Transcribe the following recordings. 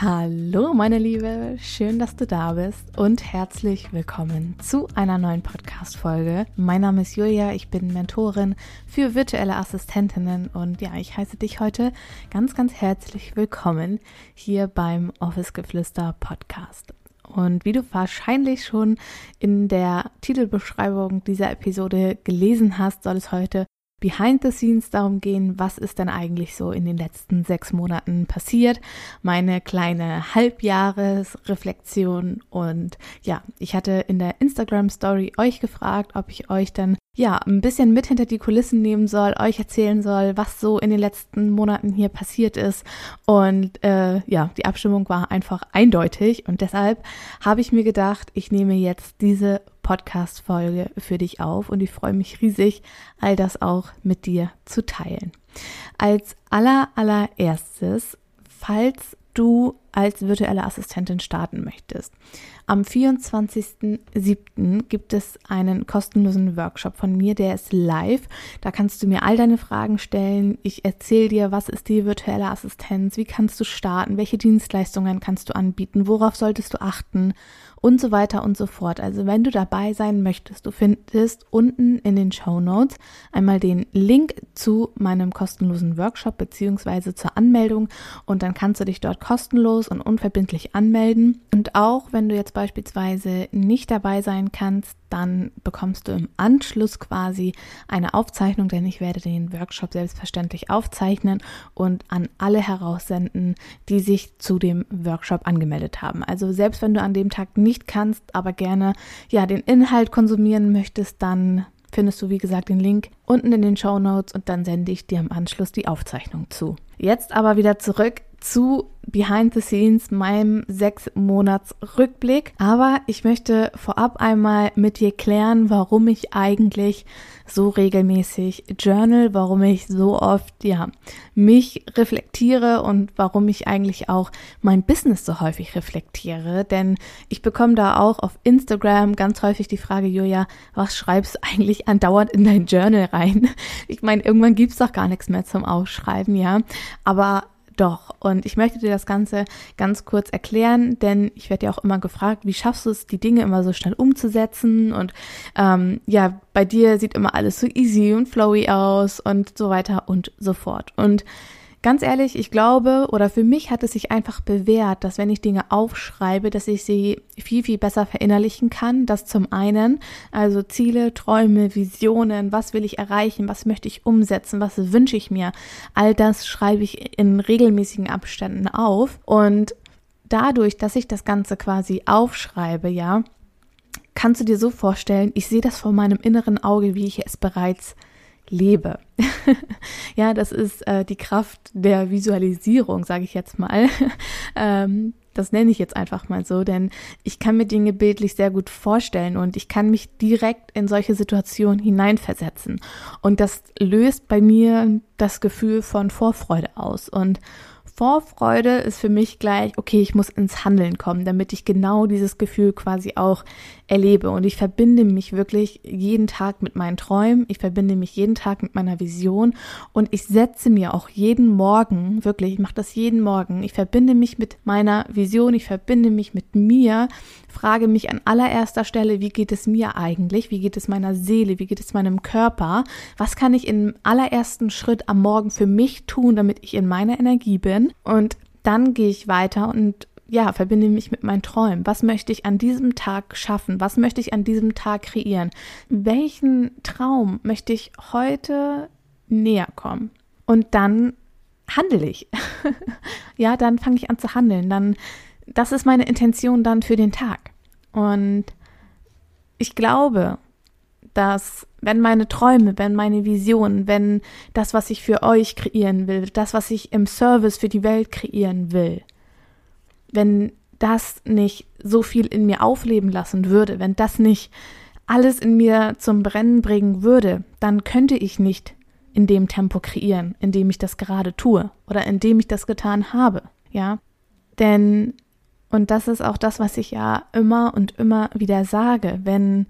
Hallo meine Liebe, schön, dass du da bist und herzlich willkommen zu einer neuen Podcast-Folge. Mein Name ist Julia, ich bin Mentorin für virtuelle Assistentinnen und ja, ich heiße dich heute ganz, ganz herzlich willkommen hier beim Office Geflüster Podcast. Und wie du wahrscheinlich schon in der Titelbeschreibung dieser Episode gelesen hast, soll es heute Behind the Scenes darum gehen, was ist denn eigentlich so in den letzten sechs Monaten passiert. Meine kleine Halbjahresreflexion und ja, ich hatte in der Instagram Story euch gefragt, ob ich euch dann ja ein bisschen mit hinter die Kulissen nehmen soll, euch erzählen soll, was so in den letzten Monaten hier passiert ist. Und äh, ja, die Abstimmung war einfach eindeutig und deshalb habe ich mir gedacht, ich nehme jetzt diese Podcast-Folge für dich auf und ich freue mich riesig, all das auch mit dir zu teilen. Als aller, allererstes, falls du als virtuelle Assistentin starten möchtest. Am 24.07. gibt es einen kostenlosen Workshop von mir, der ist live. Da kannst du mir all deine Fragen stellen. Ich erzähle dir, was ist die virtuelle Assistenz, wie kannst du starten, welche Dienstleistungen kannst du anbieten, worauf solltest du achten und so weiter und so fort. Also wenn du dabei sein möchtest, du findest unten in den Show Notes einmal den Link zu meinem kostenlosen Workshop beziehungsweise zur Anmeldung und dann kannst du dich dort kostenlos und unverbindlich anmelden. Und auch wenn du jetzt beispielsweise nicht dabei sein kannst, dann bekommst du im Anschluss quasi eine Aufzeichnung, denn ich werde den Workshop selbstverständlich aufzeichnen und an alle heraussenden, die sich zu dem Workshop angemeldet haben. Also selbst wenn du an dem Tag nicht kannst, aber gerne ja den Inhalt konsumieren möchtest, dann findest du wie gesagt den Link unten in den Show Notes und dann sende ich dir im Anschluss die Aufzeichnung zu. Jetzt aber wieder zurück zu Behind the Scenes, meinem sechs Monats Rückblick. Aber ich möchte vorab einmal mit dir klären, warum ich eigentlich so regelmäßig journal, warum ich so oft, ja, mich reflektiere und warum ich eigentlich auch mein Business so häufig reflektiere. Denn ich bekomme da auch auf Instagram ganz häufig die Frage, Julia, was schreibst du eigentlich andauernd in dein Journal rein? Ich meine, irgendwann gibt's doch gar nichts mehr zum Aufschreiben, ja. Aber doch. Und ich möchte dir das Ganze ganz kurz erklären, denn ich werde ja auch immer gefragt, wie schaffst du es, die Dinge immer so schnell umzusetzen? Und ähm, ja, bei dir sieht immer alles so easy und flowy aus und so weiter und so fort. Und Ganz ehrlich, ich glaube oder für mich hat es sich einfach bewährt, dass wenn ich Dinge aufschreibe, dass ich sie viel, viel besser verinnerlichen kann. Das zum einen, also Ziele, Träume, Visionen, was will ich erreichen, was möchte ich umsetzen, was wünsche ich mir. All das schreibe ich in regelmäßigen Abständen auf. Und dadurch, dass ich das Ganze quasi aufschreibe, ja, kannst du dir so vorstellen, ich sehe das vor meinem inneren Auge, wie ich es bereits lebe. ja, das ist äh, die Kraft der Visualisierung, sage ich jetzt mal. ähm, das nenne ich jetzt einfach mal so, denn ich kann mir Dinge bildlich sehr gut vorstellen und ich kann mich direkt in solche Situationen hineinversetzen. Und das löst bei mir das Gefühl von Vorfreude aus. Und Vorfreude ist für mich gleich, okay, ich muss ins Handeln kommen, damit ich genau dieses Gefühl quasi auch erlebe. Und ich verbinde mich wirklich jeden Tag mit meinen Träumen, ich verbinde mich jeden Tag mit meiner Vision. Und ich setze mir auch jeden Morgen, wirklich, ich mache das jeden Morgen, ich verbinde mich mit meiner Vision, ich verbinde mich mit mir, frage mich an allererster Stelle, wie geht es mir eigentlich, wie geht es meiner Seele, wie geht es meinem Körper, was kann ich im allerersten Schritt am Morgen für mich tun, damit ich in meiner Energie bin? Und dann gehe ich weiter und ja, verbinde mich mit meinen Träumen. Was möchte ich an diesem Tag schaffen? Was möchte ich an diesem Tag kreieren? Welchen Traum möchte ich heute näher kommen? Und dann handle ich. ja, dann fange ich an zu handeln. Dann, das ist meine Intention dann für den Tag. Und ich glaube, dass wenn meine Träume, wenn meine Visionen, wenn das, was ich für euch kreieren will, das, was ich im Service für die Welt kreieren will, wenn das nicht so viel in mir aufleben lassen würde, wenn das nicht alles in mir zum Brennen bringen würde, dann könnte ich nicht in dem Tempo kreieren, in dem ich das gerade tue oder in dem ich das getan habe, ja? Denn und das ist auch das, was ich ja immer und immer wieder sage, wenn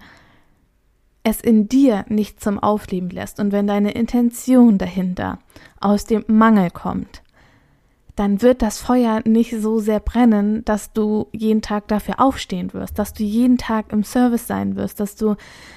es in dir nicht zum Aufleben lässt und wenn deine Intention dahinter aus dem Mangel kommt, dann wird das Feuer nicht so sehr brennen, dass du jeden Tag dafür aufstehen wirst, dass du jeden Tag im Service sein wirst, dass du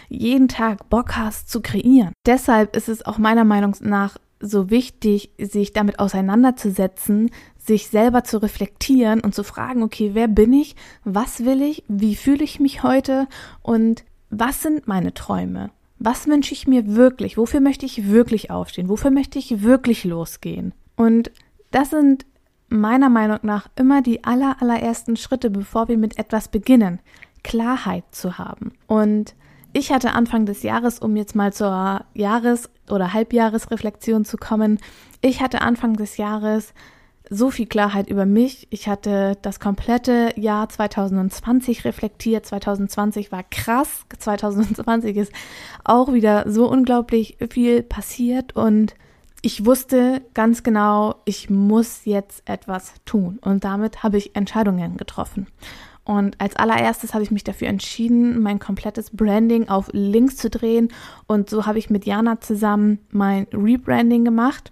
jeden Tag Bock hast zu kreieren. Deshalb ist es auch meiner Meinung nach so wichtig, sich damit auseinanderzusetzen, sich selber zu reflektieren und zu fragen, okay, wer bin ich? Was will ich? Wie fühle ich mich heute? Und was sind meine Träume? Was wünsche ich mir wirklich? Wofür möchte ich wirklich aufstehen? Wofür möchte ich wirklich losgehen? Und das sind meiner Meinung nach immer die aller, allerersten Schritte, bevor wir mit etwas beginnen, Klarheit zu haben. Und ich hatte Anfang des Jahres, um jetzt mal zur Jahres- oder Halbjahresreflexion zu kommen, ich hatte Anfang des Jahres so viel Klarheit über mich. Ich hatte das komplette Jahr 2020 reflektiert. 2020 war krass. 2020 ist auch wieder so unglaublich viel passiert und ich wusste ganz genau, ich muss jetzt etwas tun. Und damit habe ich Entscheidungen getroffen. Und als allererstes habe ich mich dafür entschieden, mein komplettes Branding auf Links zu drehen. Und so habe ich mit Jana zusammen mein Rebranding gemacht.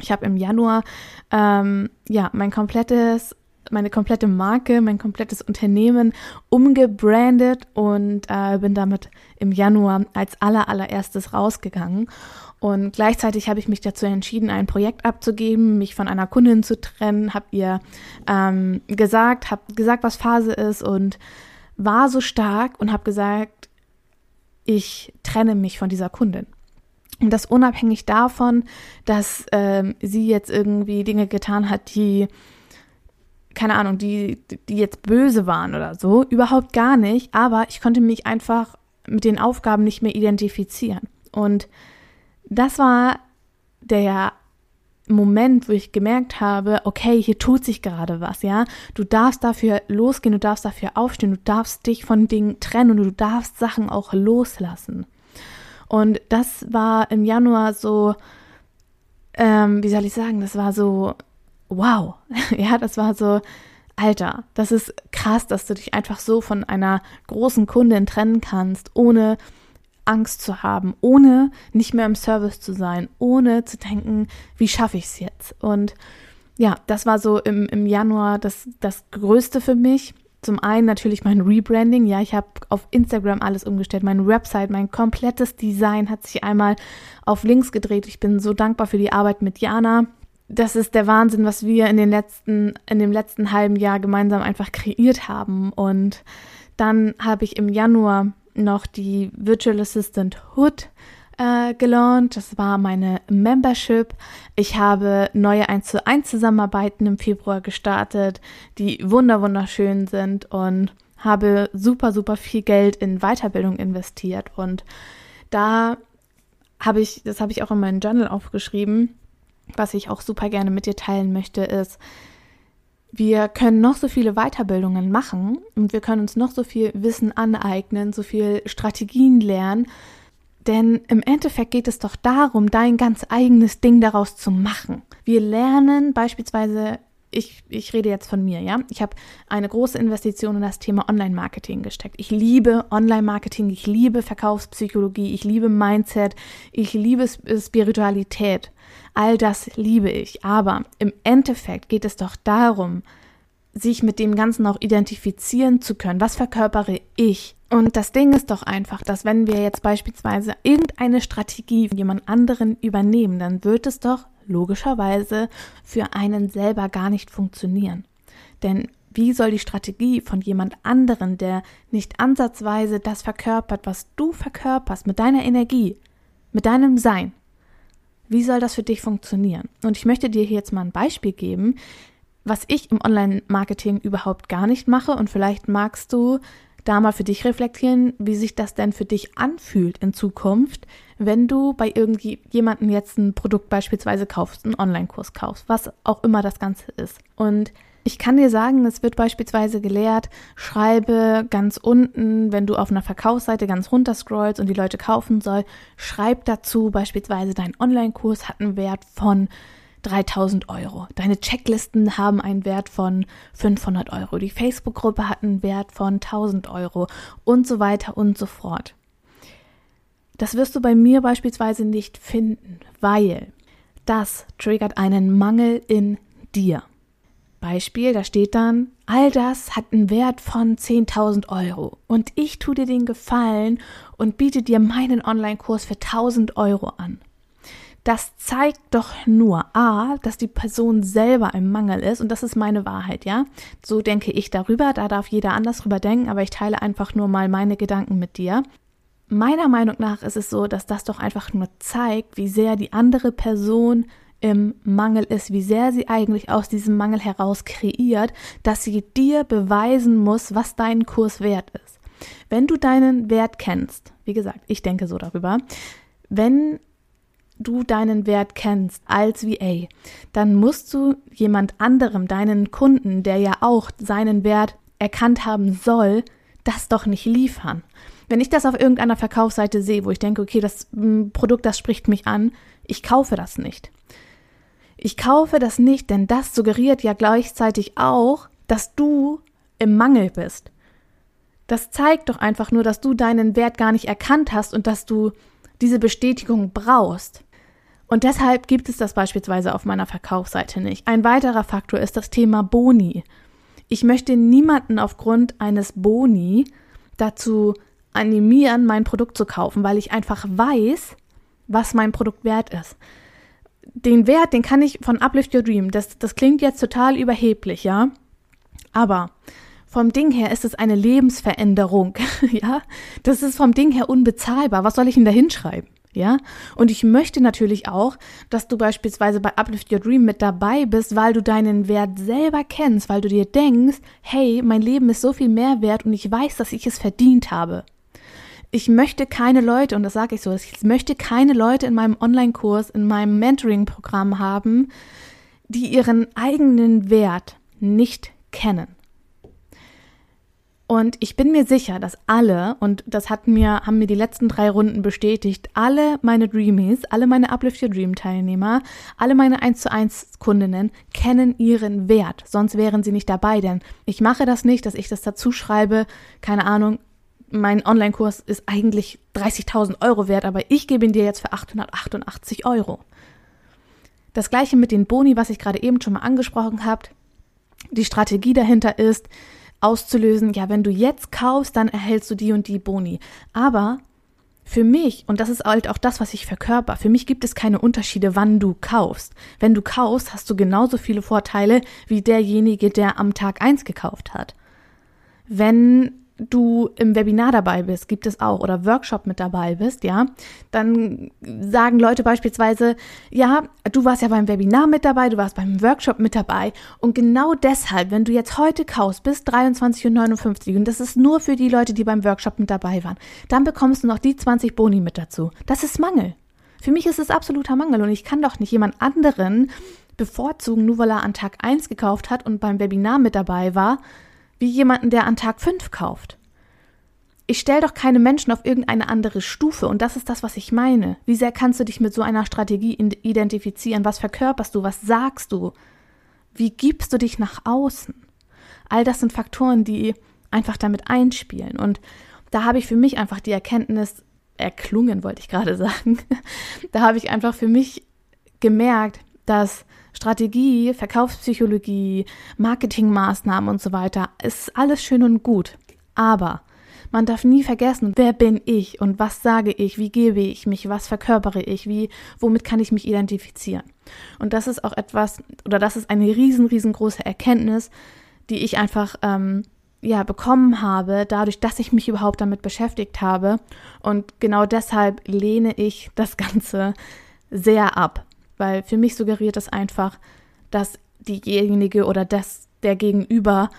Ich habe im Januar ähm, ja mein komplettes meine komplette Marke, mein komplettes Unternehmen umgebrandet und äh, bin damit im Januar als aller allererstes rausgegangen. Und gleichzeitig habe ich mich dazu entschieden, ein Projekt abzugeben, mich von einer Kundin zu trennen, habe ihr ähm, gesagt, habe gesagt, was Phase ist und war so stark und habe gesagt, ich trenne mich von dieser Kundin. Und das unabhängig davon, dass ähm, sie jetzt irgendwie Dinge getan hat, die, keine Ahnung, die, die jetzt böse waren oder so. Überhaupt gar nicht. Aber ich konnte mich einfach mit den Aufgaben nicht mehr identifizieren. Und das war der Moment, wo ich gemerkt habe, okay, hier tut sich gerade was, ja. Du darfst dafür losgehen, du darfst dafür aufstehen, du darfst dich von Dingen trennen und du darfst Sachen auch loslassen. Und das war im Januar so, ähm, wie soll ich sagen, das war so, wow. ja, das war so, Alter, das ist krass, dass du dich einfach so von einer großen Kundin trennen kannst, ohne Angst zu haben, ohne nicht mehr im Service zu sein, ohne zu denken, wie schaffe ich es jetzt? Und ja, das war so im, im Januar das, das Größte für mich. Zum einen natürlich mein Rebranding. Ja, ich habe auf Instagram alles umgestellt. Meine Website, mein komplettes Design hat sich einmal auf links gedreht. Ich bin so dankbar für die Arbeit mit Jana. Das ist der Wahnsinn, was wir in den letzten, in dem letzten halben Jahr gemeinsam einfach kreiert haben. Und dann habe ich im Januar noch die Virtual Assistant Hood äh, gelauncht. Das war meine Membership. Ich habe neue 1 zu 1 Zusammenarbeiten im Februar gestartet, die wunder wunderschön sind und habe super, super viel Geld in Weiterbildung investiert. Und da habe ich, das habe ich auch in meinem Journal aufgeschrieben, was ich auch super gerne mit dir teilen möchte, ist, wir können noch so viele Weiterbildungen machen und wir können uns noch so viel Wissen aneignen, so viel Strategien lernen. Denn im Endeffekt geht es doch darum, dein ganz eigenes Ding daraus zu machen. Wir lernen beispielsweise, ich, ich rede jetzt von mir, ja. Ich habe eine große Investition in das Thema Online-Marketing gesteckt. Ich liebe Online-Marketing, ich liebe Verkaufspsychologie, ich liebe Mindset, ich liebe Spiritualität. All das liebe ich. Aber im Endeffekt geht es doch darum, sich mit dem Ganzen auch identifizieren zu können. Was verkörpere ich? Und das Ding ist doch einfach, dass wenn wir jetzt beispielsweise irgendeine Strategie von jemand anderen übernehmen, dann wird es doch logischerweise für einen selber gar nicht funktionieren. Denn wie soll die Strategie von jemand anderen, der nicht ansatzweise das verkörpert, was du verkörperst, mit deiner Energie, mit deinem Sein, wie soll das für dich funktionieren? Und ich möchte dir hier jetzt mal ein Beispiel geben, was ich im Online-Marketing überhaupt gar nicht mache. Und vielleicht magst du da mal für dich reflektieren, wie sich das denn für dich anfühlt in Zukunft, wenn du bei irgendjemandem jetzt ein Produkt beispielsweise kaufst, einen Online-Kurs kaufst, was auch immer das Ganze ist. Und Ich kann dir sagen, es wird beispielsweise gelehrt, schreibe ganz unten, wenn du auf einer Verkaufsseite ganz runter scrollst und die Leute kaufen soll, schreib dazu beispielsweise, dein Online-Kurs hat einen Wert von 3000 Euro. Deine Checklisten haben einen Wert von 500 Euro. Die Facebook-Gruppe hat einen Wert von 1000 Euro und so weiter und so fort. Das wirst du bei mir beispielsweise nicht finden, weil das triggert einen Mangel in dir. Beispiel, da steht dann, all das hat einen Wert von 10.000 Euro und ich tue dir den Gefallen und biete dir meinen Online-Kurs für 1.000 Euro an. Das zeigt doch nur A, dass die Person selber im Mangel ist und das ist meine Wahrheit, ja? So denke ich darüber, da darf jeder anders drüber denken, aber ich teile einfach nur mal meine Gedanken mit dir. Meiner Meinung nach ist es so, dass das doch einfach nur zeigt, wie sehr die andere Person im Mangel ist, wie sehr sie eigentlich aus diesem Mangel heraus kreiert, dass sie dir beweisen muss, was dein Kurs wert ist. Wenn du deinen Wert kennst, wie gesagt, ich denke so darüber, wenn du deinen Wert kennst als VA, dann musst du jemand anderem, deinen Kunden, der ja auch seinen Wert erkannt haben soll, das doch nicht liefern. Wenn ich das auf irgendeiner Verkaufsseite sehe, wo ich denke, okay, das hm, Produkt, das spricht mich an, ich kaufe das nicht. Ich kaufe das nicht, denn das suggeriert ja gleichzeitig auch, dass du im Mangel bist. Das zeigt doch einfach nur, dass du deinen Wert gar nicht erkannt hast und dass du diese Bestätigung brauchst. Und deshalb gibt es das beispielsweise auf meiner Verkaufsseite nicht. Ein weiterer Faktor ist das Thema Boni. Ich möchte niemanden aufgrund eines Boni dazu animieren, mein Produkt zu kaufen, weil ich einfach weiß, was mein Produkt wert ist den Wert, den kann ich von Uplift Your Dream, das, das klingt jetzt total überheblich, ja. Aber vom Ding her ist es eine Lebensveränderung, ja. Das ist vom Ding her unbezahlbar. Was soll ich denn da hinschreiben? Ja, und ich möchte natürlich auch, dass du beispielsweise bei Uplift Your Dream mit dabei bist, weil du deinen Wert selber kennst, weil du dir denkst, hey, mein Leben ist so viel mehr wert und ich weiß, dass ich es verdient habe. Ich möchte keine Leute, und das sage ich so, ich möchte keine Leute in meinem Online-Kurs, in meinem Mentoring-Programm haben, die ihren eigenen Wert nicht kennen. Und ich bin mir sicher, dass alle, und das hat mir, haben mir die letzten drei Runden bestätigt, alle meine Dreamies, alle meine Uplift Your Dream Teilnehmer, alle meine 1 zu 1 Kundinnen kennen ihren Wert. Sonst wären sie nicht dabei, denn ich mache das nicht, dass ich das dazu schreibe, keine Ahnung, mein Online-Kurs ist eigentlich 30.000 Euro wert, aber ich gebe ihn dir jetzt für 888 Euro. Das gleiche mit den Boni, was ich gerade eben schon mal angesprochen habe. Die Strategie dahinter ist, auszulösen, ja, wenn du jetzt kaufst, dann erhältst du die und die Boni. Aber für mich, und das ist halt auch das, was ich verkörper, für mich gibt es keine Unterschiede, wann du kaufst. Wenn du kaufst, hast du genauso viele Vorteile wie derjenige, der am Tag eins gekauft hat. Wenn du im Webinar dabei bist, gibt es auch, oder Workshop mit dabei bist, ja, dann sagen Leute beispielsweise, ja, du warst ja beim Webinar mit dabei, du warst beim Workshop mit dabei und genau deshalb, wenn du jetzt heute kaufst bis 23.59 Uhr und das ist nur für die Leute, die beim Workshop mit dabei waren, dann bekommst du noch die 20 Boni mit dazu. Das ist Mangel. Für mich ist es absoluter Mangel und ich kann doch nicht jemand anderen bevorzugen, nur weil er an Tag 1 gekauft hat und beim Webinar mit dabei war, wie jemanden, der an Tag 5 kauft. Ich stelle doch keine Menschen auf irgendeine andere Stufe und das ist das, was ich meine. Wie sehr kannst du dich mit so einer Strategie identifizieren? Was verkörperst du? Was sagst du? Wie gibst du dich nach außen? All das sind Faktoren, die einfach damit einspielen. Und da habe ich für mich einfach die Erkenntnis erklungen, wollte ich gerade sagen. da habe ich einfach für mich gemerkt, dass Strategie, Verkaufspsychologie, Marketingmaßnahmen und so weiter ist alles schön und gut. Aber man darf nie vergessen, wer bin ich und was sage ich, wie gebe ich mich, was verkörpere ich, wie, womit kann ich mich identifizieren. Und das ist auch etwas, oder das ist eine riesen, riesengroße Erkenntnis, die ich einfach ähm, ja bekommen habe, dadurch, dass ich mich überhaupt damit beschäftigt habe. Und genau deshalb lehne ich das Ganze sehr ab weil für mich suggeriert es einfach, dass diejenige oder das der Gegenüber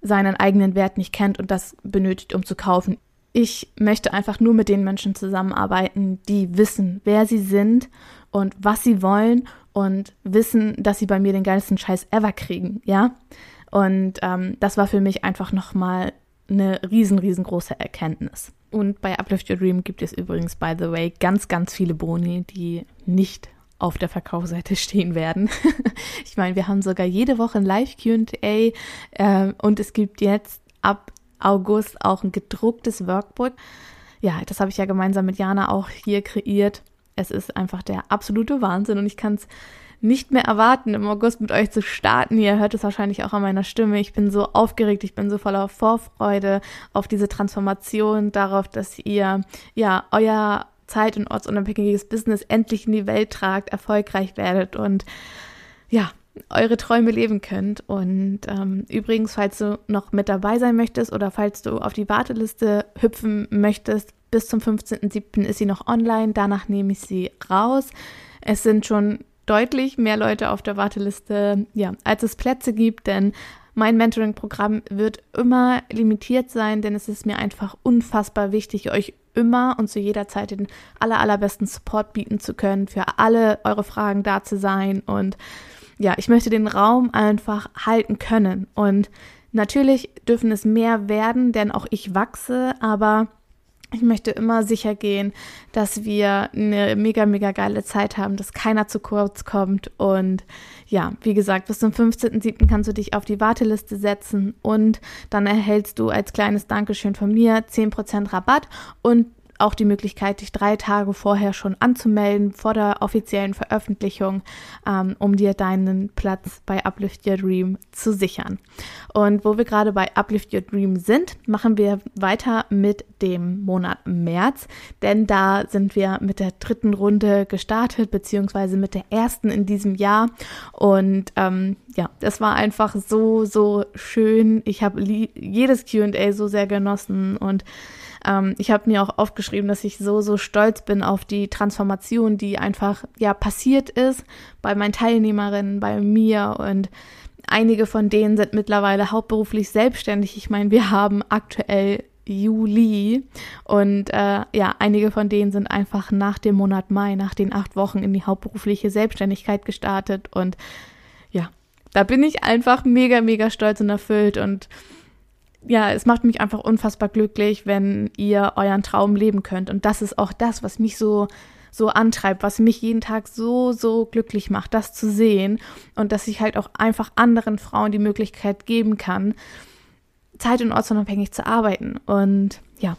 seinen eigenen Wert nicht kennt und das benötigt, um zu kaufen. Ich möchte einfach nur mit den Menschen zusammenarbeiten, die wissen, wer sie sind und was sie wollen und wissen, dass sie bei mir den geilsten Scheiß ever kriegen, ja? Und ähm, das war für mich einfach nochmal eine riesen, riesengroße Erkenntnis. Und bei Uplift Your Dream gibt es übrigens, by the way, ganz, ganz viele Boni, die nicht auf der Verkaufsseite stehen werden. ich meine, wir haben sogar jede Woche ein Live-QA äh, und es gibt jetzt ab August auch ein gedrucktes Workbook. Ja, das habe ich ja gemeinsam mit Jana auch hier kreiert. Es ist einfach der absolute Wahnsinn und ich kann es nicht mehr erwarten, im August mit euch zu starten. Ihr hört es wahrscheinlich auch an meiner Stimme. Ich bin so aufgeregt, ich bin so voller Vorfreude auf diese Transformation, darauf, dass ihr ja euer zeit- und ortsunabhängiges Business endlich in die Welt tragt, erfolgreich werdet und ja, eure Träume leben könnt. Und ähm, übrigens, falls du noch mit dabei sein möchtest oder falls du auf die Warteliste hüpfen möchtest, bis zum 15.07. ist sie noch online. Danach nehme ich sie raus. Es sind schon deutlich mehr Leute auf der Warteliste, ja, als es Plätze gibt, denn mein Mentoring-Programm wird immer limitiert sein, denn es ist mir einfach unfassbar wichtig, euch immer und zu jeder Zeit den aller, allerbesten Support bieten zu können, für alle eure Fragen da zu sein. Und ja, ich möchte den Raum einfach halten können. Und natürlich dürfen es mehr werden, denn auch ich wachse, aber ich möchte immer sicher gehen, dass wir eine mega, mega geile Zeit haben, dass keiner zu kurz kommt. Und ja, wie gesagt, bis zum 15.07. kannst du dich auf die Warteliste setzen und dann erhältst du als kleines Dankeschön von mir 10% Rabatt und auch die Möglichkeit, dich drei Tage vorher schon anzumelden, vor der offiziellen Veröffentlichung, ähm, um dir deinen Platz bei Uplift Your Dream zu sichern. Und wo wir gerade bei Uplift Your Dream sind, machen wir weiter mit dem Monat März, denn da sind wir mit der dritten Runde gestartet, beziehungsweise mit der ersten in diesem Jahr. Und ähm, ja, das war einfach so, so schön. Ich habe jedes QA so sehr genossen und ähm, ich habe mir auch aufgeschrieben, dass ich so, so stolz bin auf die Transformation, die einfach ja passiert ist bei meinen Teilnehmerinnen, bei mir und einige von denen sind mittlerweile hauptberuflich selbstständig. Ich meine, wir haben aktuell Juli. Und äh, ja, einige von denen sind einfach nach dem Monat Mai, nach den acht Wochen in die hauptberufliche Selbstständigkeit gestartet. Und ja, da bin ich einfach mega, mega stolz und erfüllt. Und ja, es macht mich einfach unfassbar glücklich, wenn ihr euren Traum leben könnt. Und das ist auch das, was mich so so antreibt, was mich jeden Tag so, so glücklich macht, das zu sehen und dass ich halt auch einfach anderen Frauen die Möglichkeit geben kann, zeit- und ortsunabhängig zu arbeiten. Und ja,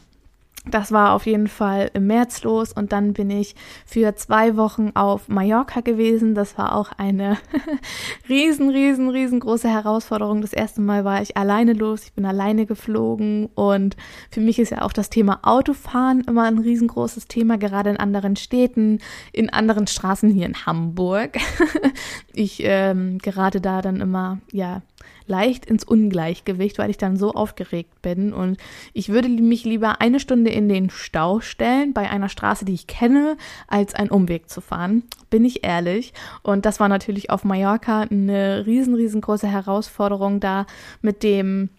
das war auf jeden Fall im März los und dann bin ich für zwei Wochen auf Mallorca gewesen. Das war auch eine riesen, riesen, riesengroße Herausforderung. Das erste Mal war ich alleine los. Ich bin alleine geflogen und für mich ist ja auch das Thema Autofahren immer ein riesengroßes Thema, gerade in anderen Städten, in anderen Straßen hier in Hamburg. ich ähm, gerate da dann immer, ja, leicht ins Ungleichgewicht, weil ich dann so aufgeregt bin. Und ich würde mich lieber eine Stunde in den Stau stellen bei einer Straße, die ich kenne, als einen Umweg zu fahren. Bin ich ehrlich. Und das war natürlich auf Mallorca eine riesen, riesengroße Herausforderung, da mit dem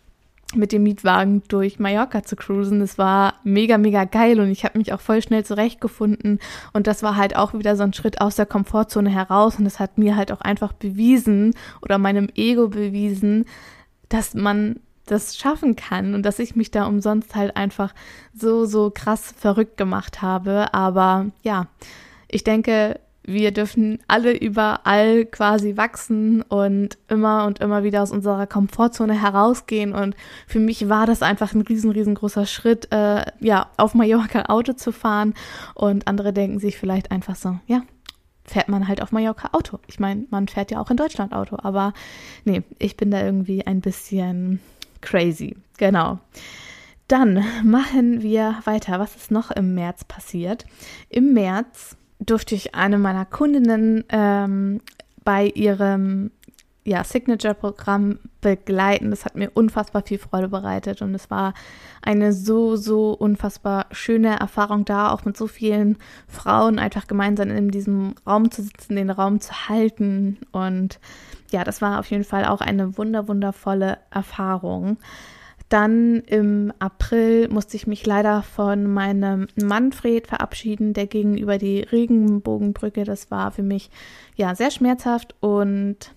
mit dem Mietwagen durch Mallorca zu cruisen. Es war mega, mega geil und ich habe mich auch voll schnell zurechtgefunden. Und das war halt auch wieder so ein Schritt aus der Komfortzone heraus. Und es hat mir halt auch einfach bewiesen oder meinem Ego bewiesen, dass man das schaffen kann und dass ich mich da umsonst halt einfach so, so krass verrückt gemacht habe. Aber ja, ich denke, wir dürfen alle überall quasi wachsen und immer und immer wieder aus unserer Komfortzone herausgehen. Und für mich war das einfach ein riesen, riesengroßer Schritt, äh, ja, auf Mallorca Auto zu fahren. Und andere denken sich vielleicht einfach so, ja, fährt man halt auf Mallorca Auto. Ich meine, man fährt ja auch in Deutschland Auto, aber nee, ich bin da irgendwie ein bisschen crazy. Genau. Dann machen wir weiter. Was ist noch im März passiert? Im März durfte ich eine meiner Kundinnen ähm, bei ihrem ja, Signature-Programm begleiten. Das hat mir unfassbar viel Freude bereitet und es war eine so, so unfassbar schöne Erfahrung da, auch mit so vielen Frauen einfach gemeinsam in diesem Raum zu sitzen, den Raum zu halten. Und ja, das war auf jeden Fall auch eine wunder, wundervolle Erfahrung. Dann im April musste ich mich leider von meinem Manfred verabschieden, der gegenüber die Regenbogenbrücke. Das war für mich ja sehr schmerzhaft und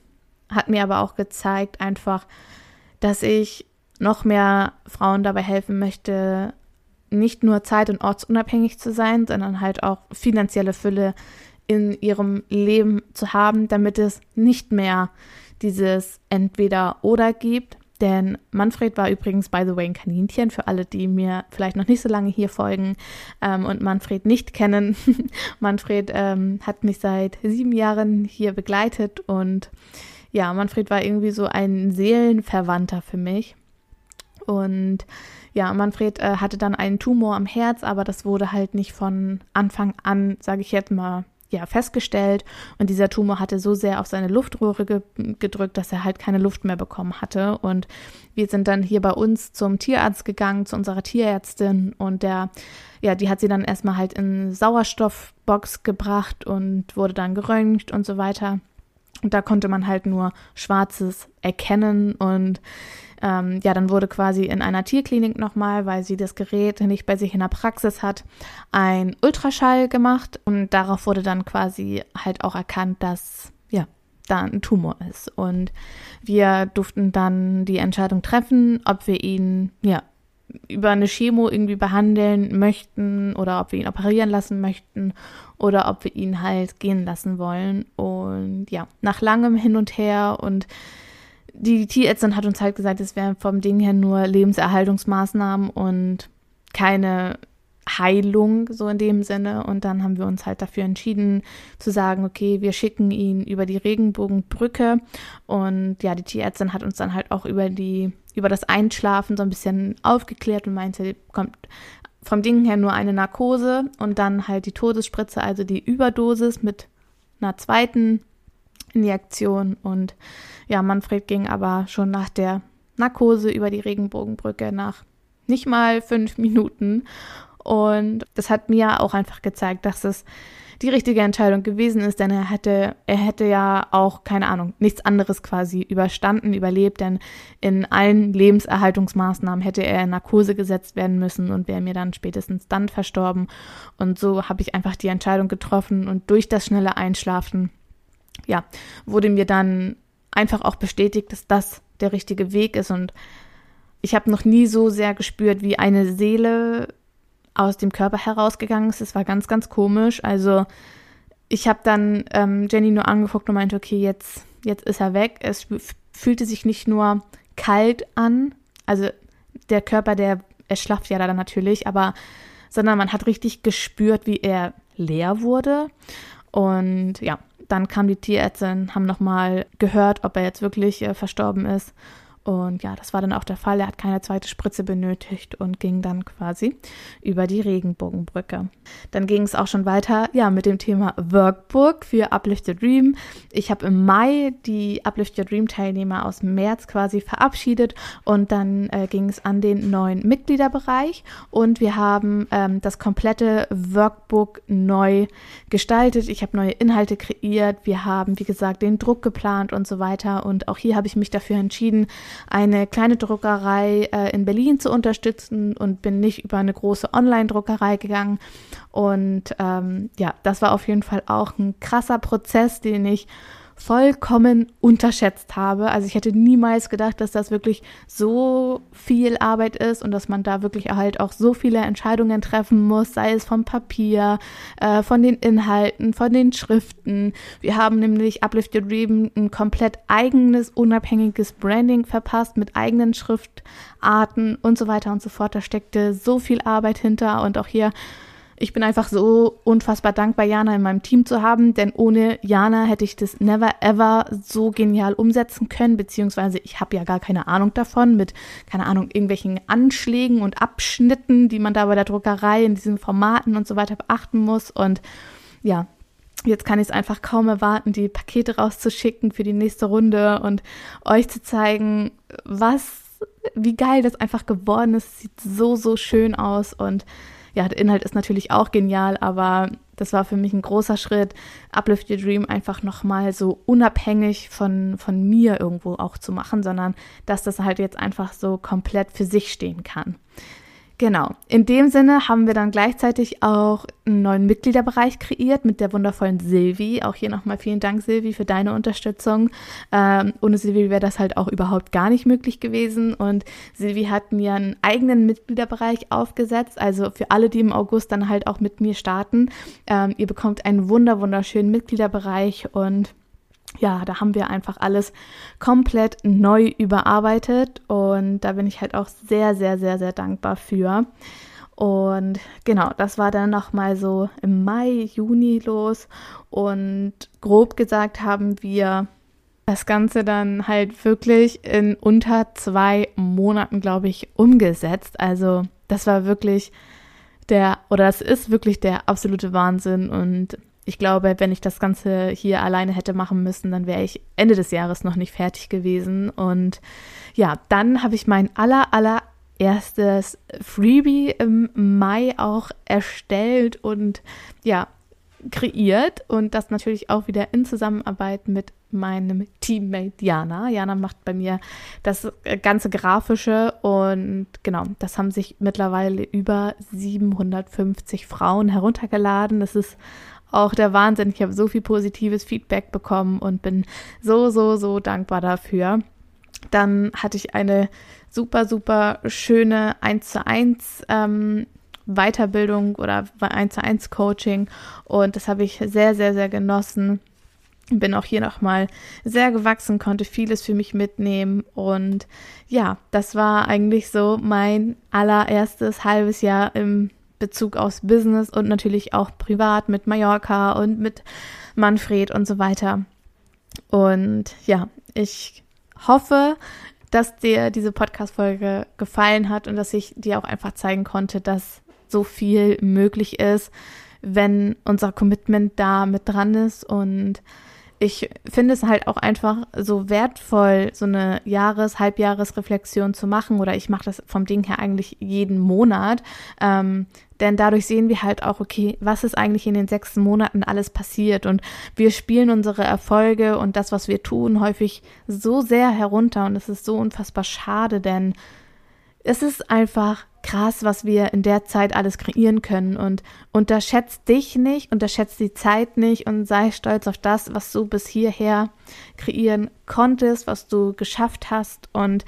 hat mir aber auch gezeigt, einfach dass ich noch mehr Frauen dabei helfen möchte, nicht nur zeit- und ortsunabhängig zu sein, sondern halt auch finanzielle Fülle in ihrem Leben zu haben, damit es nicht mehr dieses entweder oder gibt. Denn Manfred war übrigens, by the way, ein Kaninchen, für alle, die mir vielleicht noch nicht so lange hier folgen ähm, und Manfred nicht kennen. Manfred ähm, hat mich seit sieben Jahren hier begleitet und ja, Manfred war irgendwie so ein Seelenverwandter für mich. Und ja, Manfred äh, hatte dann einen Tumor am Herz, aber das wurde halt nicht von Anfang an, sage ich jetzt mal, ja, festgestellt. Und dieser Tumor hatte so sehr auf seine Luftröhre ge gedrückt, dass er halt keine Luft mehr bekommen hatte. Und wir sind dann hier bei uns zum Tierarzt gegangen, zu unserer Tierärztin. Und der, ja, die hat sie dann erstmal halt in Sauerstoffbox gebracht und wurde dann geröntgt und so weiter. Und da konnte man halt nur Schwarzes erkennen und ähm, ja, dann wurde quasi in einer Tierklinik nochmal, weil sie das Gerät nicht bei sich in der Praxis hat, ein Ultraschall gemacht und darauf wurde dann quasi halt auch erkannt, dass ja, da ein Tumor ist. Und wir durften dann die Entscheidung treffen, ob wir ihn ja über eine Chemo irgendwie behandeln möchten oder ob wir ihn operieren lassen möchten oder ob wir ihn halt gehen lassen wollen. Ja, nach langem Hin und Her und die Tierärztin hat uns halt gesagt, es wären vom Ding her nur Lebenserhaltungsmaßnahmen und keine Heilung, so in dem Sinne. Und dann haben wir uns halt dafür entschieden zu sagen, okay, wir schicken ihn über die Regenbogenbrücke. Und ja, die Tierärztin hat uns dann halt auch über die, über das Einschlafen so ein bisschen aufgeklärt und meinte, kommt vom Ding her nur eine Narkose und dann halt die Todesspritze, also die Überdosis mit einer zweiten Injektion. Und ja, Manfred ging aber schon nach der Narkose über die Regenbogenbrücke nach nicht mal fünf Minuten. Und das hat mir auch einfach gezeigt, dass es die richtige Entscheidung gewesen ist, denn er hätte, er hätte ja auch, keine Ahnung, nichts anderes quasi überstanden, überlebt, denn in allen Lebenserhaltungsmaßnahmen hätte er in Narkose gesetzt werden müssen und wäre mir dann spätestens dann verstorben. Und so habe ich einfach die Entscheidung getroffen und durch das schnelle Einschlafen, ja, wurde mir dann einfach auch bestätigt, dass das der richtige Weg ist und ich habe noch nie so sehr gespürt, wie eine Seele aus dem Körper herausgegangen ist. Es war ganz, ganz komisch. Also ich habe dann ähm, Jenny nur angeguckt und meinte, okay, jetzt, jetzt ist er weg. Es fühlte sich nicht nur kalt an, also der Körper, der erschlafft ja dann natürlich, aber sondern man hat richtig gespürt, wie er leer wurde. Und ja, dann kam die Tierärztin, haben nochmal gehört, ob er jetzt wirklich äh, verstorben ist. Und ja, das war dann auch der Fall. Er hat keine zweite Spritze benötigt und ging dann quasi über die Regenbogenbrücke. Dann ging es auch schon weiter, ja, mit dem Thema Workbook für Uplift Your Dream. Ich habe im Mai die Uplift Your Dream Teilnehmer aus März quasi verabschiedet und dann äh, ging es an den neuen Mitgliederbereich und wir haben ähm, das komplette Workbook neu gestaltet. Ich habe neue Inhalte kreiert. Wir haben, wie gesagt, den Druck geplant und so weiter. Und auch hier habe ich mich dafür entschieden, eine kleine Druckerei äh, in Berlin zu unterstützen und bin nicht über eine große Online-Druckerei gegangen. Und ähm, ja, das war auf jeden Fall auch ein krasser Prozess, den ich vollkommen unterschätzt habe. Also ich hätte niemals gedacht, dass das wirklich so viel Arbeit ist und dass man da wirklich halt auch so viele Entscheidungen treffen muss, sei es vom Papier, äh, von den Inhalten, von den Schriften. Wir haben nämlich Uplift Your Dream ein komplett eigenes, unabhängiges Branding verpasst mit eigenen Schriftarten und so weiter und so fort. Da steckte so viel Arbeit hinter und auch hier ich bin einfach so unfassbar dankbar, Jana in meinem Team zu haben, denn ohne Jana hätte ich das never ever so genial umsetzen können, beziehungsweise ich habe ja gar keine Ahnung davon mit, keine Ahnung, irgendwelchen Anschlägen und Abschnitten, die man da bei der Druckerei in diesen Formaten und so weiter beachten muss. Und ja, jetzt kann ich es einfach kaum erwarten, die Pakete rauszuschicken für die nächste Runde und euch zu zeigen, was, wie geil das einfach geworden ist. Sieht so, so schön aus und ja, der Inhalt ist natürlich auch genial, aber das war für mich ein großer Schritt, Uplift Your Dream einfach nochmal so unabhängig von, von mir irgendwo auch zu machen, sondern dass das halt jetzt einfach so komplett für sich stehen kann. Genau. In dem Sinne haben wir dann gleichzeitig auch einen neuen Mitgliederbereich kreiert mit der wundervollen Silvi. Auch hier nochmal vielen Dank, Silvi, für deine Unterstützung. Ähm, ohne Silvi wäre das halt auch überhaupt gar nicht möglich gewesen. Und Silvi hat mir einen eigenen Mitgliederbereich aufgesetzt. Also für alle, die im August dann halt auch mit mir starten. Ähm, ihr bekommt einen wunder, wunderschönen Mitgliederbereich und ja, da haben wir einfach alles komplett neu überarbeitet und da bin ich halt auch sehr, sehr, sehr, sehr dankbar für. Und genau, das war dann nochmal so im Mai, Juni los und grob gesagt haben wir das Ganze dann halt wirklich in unter zwei Monaten, glaube ich, umgesetzt. Also das war wirklich der, oder es ist wirklich der absolute Wahnsinn und ich glaube, wenn ich das Ganze hier alleine hätte machen müssen, dann wäre ich Ende des Jahres noch nicht fertig gewesen. Und ja, dann habe ich mein aller, allererstes Freebie im Mai auch erstellt und ja, kreiert und das natürlich auch wieder in Zusammenarbeit mit meinem Teammate Jana. Jana macht bei mir das ganze Grafische und genau, das haben sich mittlerweile über 750 Frauen heruntergeladen. Das ist auch der Wahnsinn. Ich habe so viel positives Feedback bekommen und bin so, so, so dankbar dafür. Dann hatte ich eine super, super schöne 1 zu 1 ähm, Weiterbildung oder 1 zu 1 Coaching und das habe ich sehr, sehr, sehr genossen. Bin auch hier nochmal sehr gewachsen, konnte vieles für mich mitnehmen und ja, das war eigentlich so mein allererstes halbes Jahr im Bezug aufs Business und natürlich auch privat mit Mallorca und mit Manfred und so weiter. Und ja, ich hoffe, dass dir diese Podcast-Folge gefallen hat und dass ich dir auch einfach zeigen konnte, dass so viel möglich ist, wenn unser Commitment da mit dran ist und ich finde es halt auch einfach so wertvoll, so eine Jahres-, Halbjahresreflexion zu machen. Oder ich mache das vom Ding her eigentlich jeden Monat. Ähm, denn dadurch sehen wir halt auch, okay, was ist eigentlich in den sechs Monaten alles passiert? Und wir spielen unsere Erfolge und das, was wir tun, häufig so sehr herunter. Und es ist so unfassbar schade, denn es ist einfach krass, was wir in der Zeit alles kreieren können. Und unterschätzt dich nicht, unterschätzt die Zeit nicht und sei stolz auf das, was du bis hierher kreieren konntest, was du geschafft hast. Und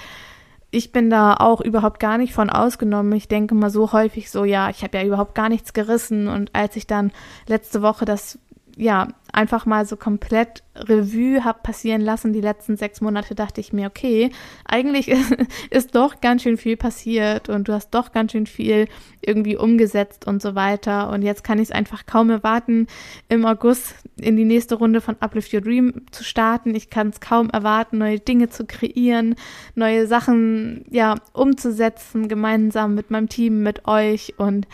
ich bin da auch überhaupt gar nicht von ausgenommen. Ich denke mal so häufig so, ja, ich habe ja überhaupt gar nichts gerissen. Und als ich dann letzte Woche das ja einfach mal so komplett Revue habe passieren lassen, die letzten sechs Monate, dachte ich mir, okay, eigentlich ist doch ganz schön viel passiert und du hast doch ganz schön viel irgendwie umgesetzt und so weiter. Und jetzt kann ich es einfach kaum erwarten, im August in die nächste Runde von Uplift Your Dream zu starten. Ich kann es kaum erwarten, neue Dinge zu kreieren, neue Sachen, ja, umzusetzen, gemeinsam mit meinem Team, mit euch und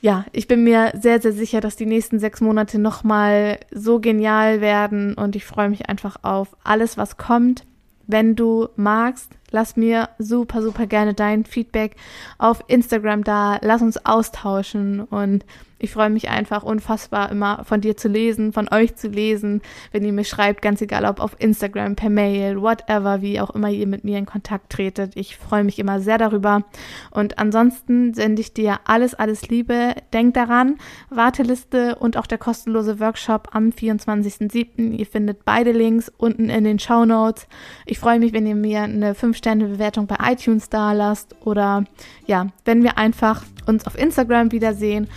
ja, ich bin mir sehr, sehr sicher, dass die nächsten sechs Monate nochmal so genial werden und ich freue mich einfach auf alles, was kommt. Wenn du magst, lass mir super, super gerne dein Feedback auf Instagram da. Lass uns austauschen und ich freue mich einfach unfassbar immer von dir zu lesen, von euch zu lesen, wenn ihr mir schreibt, ganz egal ob auf Instagram, per Mail, whatever, wie auch immer ihr mit mir in Kontakt tretet. Ich freue mich immer sehr darüber. Und ansonsten sende ich dir alles, alles Liebe. Denk daran, Warteliste und auch der kostenlose Workshop am 24.07. Ihr findet beide Links unten in den Show Notes. Ich freue mich, wenn ihr mir eine 5-Sterne-Bewertung bei iTunes da lasst oder ja, wenn wir einfach uns auf Instagram wiedersehen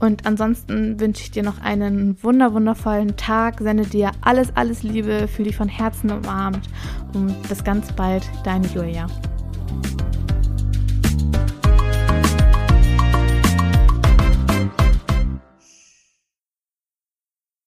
und ansonsten wünsche ich dir noch einen wunder wundervollen Tag. Sende dir alles, alles Liebe, fühle dich von Herzen umarmt und bis ganz bald, deine Julia.